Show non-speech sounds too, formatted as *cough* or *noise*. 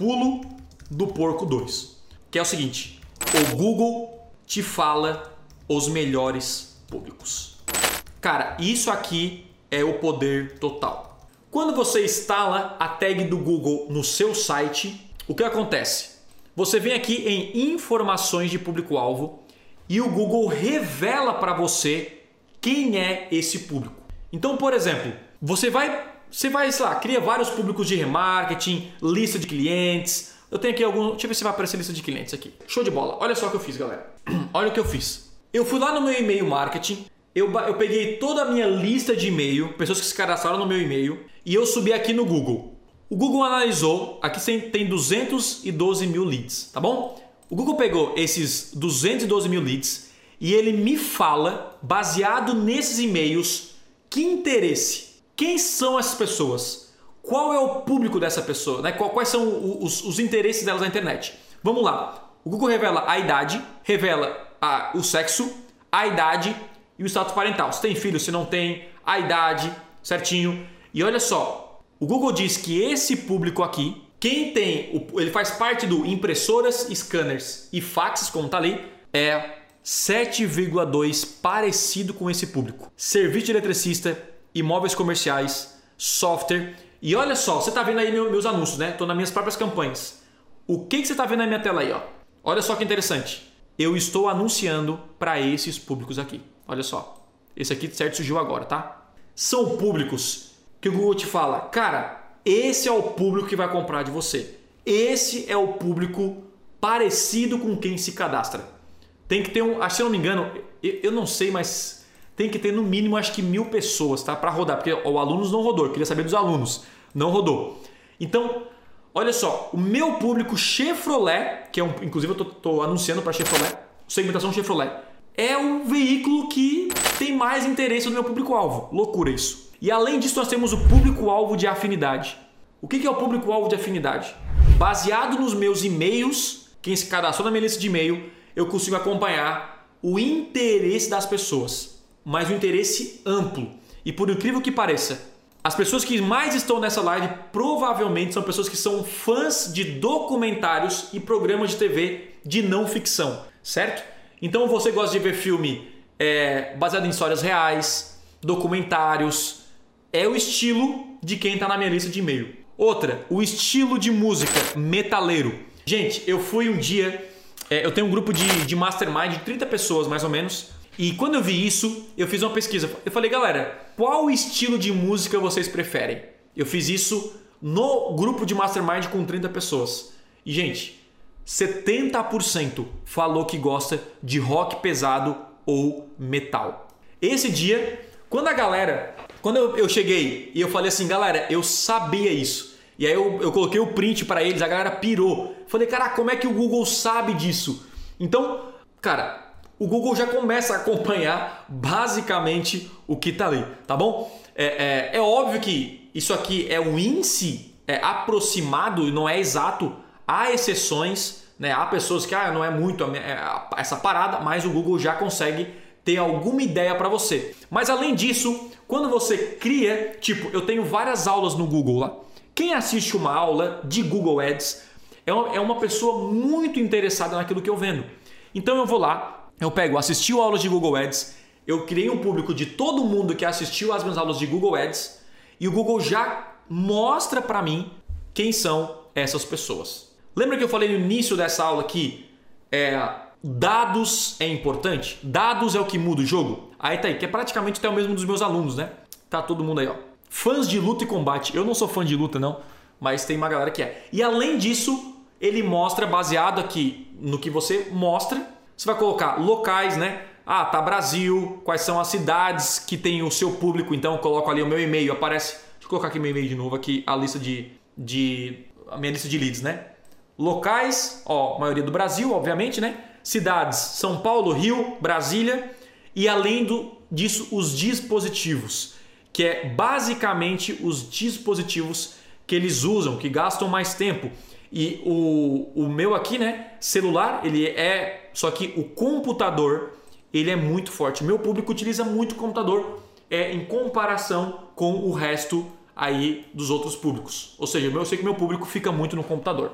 pulo do porco 2, que é o seguinte: o Google te fala os melhores públicos. Cara, isso aqui é o poder total. Quando você instala a tag do Google no seu site, o que acontece? Você vem aqui em informações de público-alvo e o Google revela para você quem é esse público. Então, por exemplo, você vai, você vai, sei lá, cria vários públicos de remarketing, lista de clientes. Eu tenho aqui algum, deixa eu ver se vai aparecer lista de clientes aqui. Show de bola. Olha só o que eu fiz, galera. *clears throat* Olha o que eu fiz. Eu fui lá no meu e-mail marketing, eu, eu peguei toda a minha lista de e-mail, pessoas que se cadastraram no meu e-mail, e eu subi aqui no Google. O Google analisou, aqui tem 212 mil leads, tá bom? O Google pegou esses 212 mil leads e ele me fala, baseado nesses e-mails, que interesse, quem são essas pessoas, qual é o público dessa pessoa, né? quais são os, os interesses delas na internet. Vamos lá. O Google revela a idade, revela a, o sexo, a idade e o status parental. Se tem filho, se não tem, a idade, certinho. E olha só, o Google diz que esse público aqui, quem tem, ele faz parte do impressoras, scanners e faxes, como tá ali, é 7,2 parecido com esse público. Serviço de eletricista, imóveis comerciais, software. E olha só, você tá vendo aí meus anúncios, né? Tô nas minhas próprias campanhas. O que, que você tá vendo na minha tela aí, ó? Olha só que interessante. Eu estou anunciando para esses públicos aqui. Olha só. Esse aqui certo surgiu agora, tá? São públicos que o Google te fala, cara, esse é o público que vai comprar de você. Esse é o público parecido com quem se cadastra. Tem que ter um, se eu não me engano, eu não sei, mas tem que ter no mínimo acho que mil pessoas, tá, para rodar, porque o alunos não rodou. Eu queria saber dos alunos, não rodou. Então, olha só, o meu público Chevrolet, que é um, inclusive eu tô anunciando para Chevrolet, segmentação Chevrolet, é o veículo que tem mais interesse no meu público-alvo. Loucura isso. E além disso, nós temos o público-alvo de afinidade. O que é o público-alvo de afinidade? Baseado nos meus e-mails, quem se cadastrou na minha lista de e-mail, eu consigo acompanhar o interesse das pessoas, mas um interesse amplo. E por incrível que pareça, as pessoas que mais estão nessa live provavelmente são pessoas que são fãs de documentários e programas de TV de não ficção, certo? Então você gosta de ver filme é, baseado em histórias reais, documentários, é o estilo de quem está na minha lista de e-mail. Outra, o estilo de música metaleiro. Gente, eu fui um dia. É, eu tenho um grupo de, de mastermind de 30 pessoas mais ou menos. E quando eu vi isso, eu fiz uma pesquisa. Eu falei, galera, qual estilo de música vocês preferem? Eu fiz isso no grupo de mastermind com 30 pessoas. E, gente, 70% falou que gosta de rock pesado ou metal. Esse dia, quando a galera quando eu, eu cheguei e eu falei assim, galera, eu sabia isso. E aí eu, eu coloquei o print para eles, a galera pirou. Falei, cara, como é que o Google sabe disso? Então, cara, o Google já começa a acompanhar basicamente o que tá ali, tá bom? É, é, é óbvio que isso aqui é um índice é, aproximado e não é exato. Há exceções, né? há pessoas que ah, não é muito é, essa parada, mas o Google já consegue ter alguma ideia para você. Mas além disso, quando você cria, tipo, eu tenho várias aulas no Google lá. Quem assiste uma aula de Google Ads é uma, é uma pessoa muito interessada naquilo que eu vendo. Então eu vou lá, eu pego, assistiu aulas de Google Ads, eu criei um público de todo mundo que assistiu às minhas aulas de Google Ads e o Google já mostra para mim quem são essas pessoas. Lembra que eu falei no início dessa aula que é, dados é importante? Dados é o que muda o jogo? Aí tá aí, que é praticamente até o mesmo dos meus alunos, né? Tá todo mundo aí, ó. Fãs de luta e combate. Eu não sou fã de luta, não, mas tem uma galera que é. E além disso, ele mostra, baseado aqui no que você mostra, você vai colocar locais, né? Ah, tá Brasil, quais são as cidades que tem o seu público, então coloco ali o meu e-mail, aparece. Deixa eu colocar aqui meu e-mail de novo, aqui a lista de. de a minha lista de leads, né? Locais, ó, maioria do Brasil, obviamente, né? Cidades: São Paulo, Rio, Brasília e além do, disso, os dispositivos, que é basicamente os dispositivos que eles usam, que gastam mais tempo. E o, o meu aqui, né, celular, ele é. Só que o computador, ele é muito forte. Meu público utiliza muito computador é, em comparação com o resto aí dos outros públicos. Ou seja, eu sei que meu público fica muito no computador.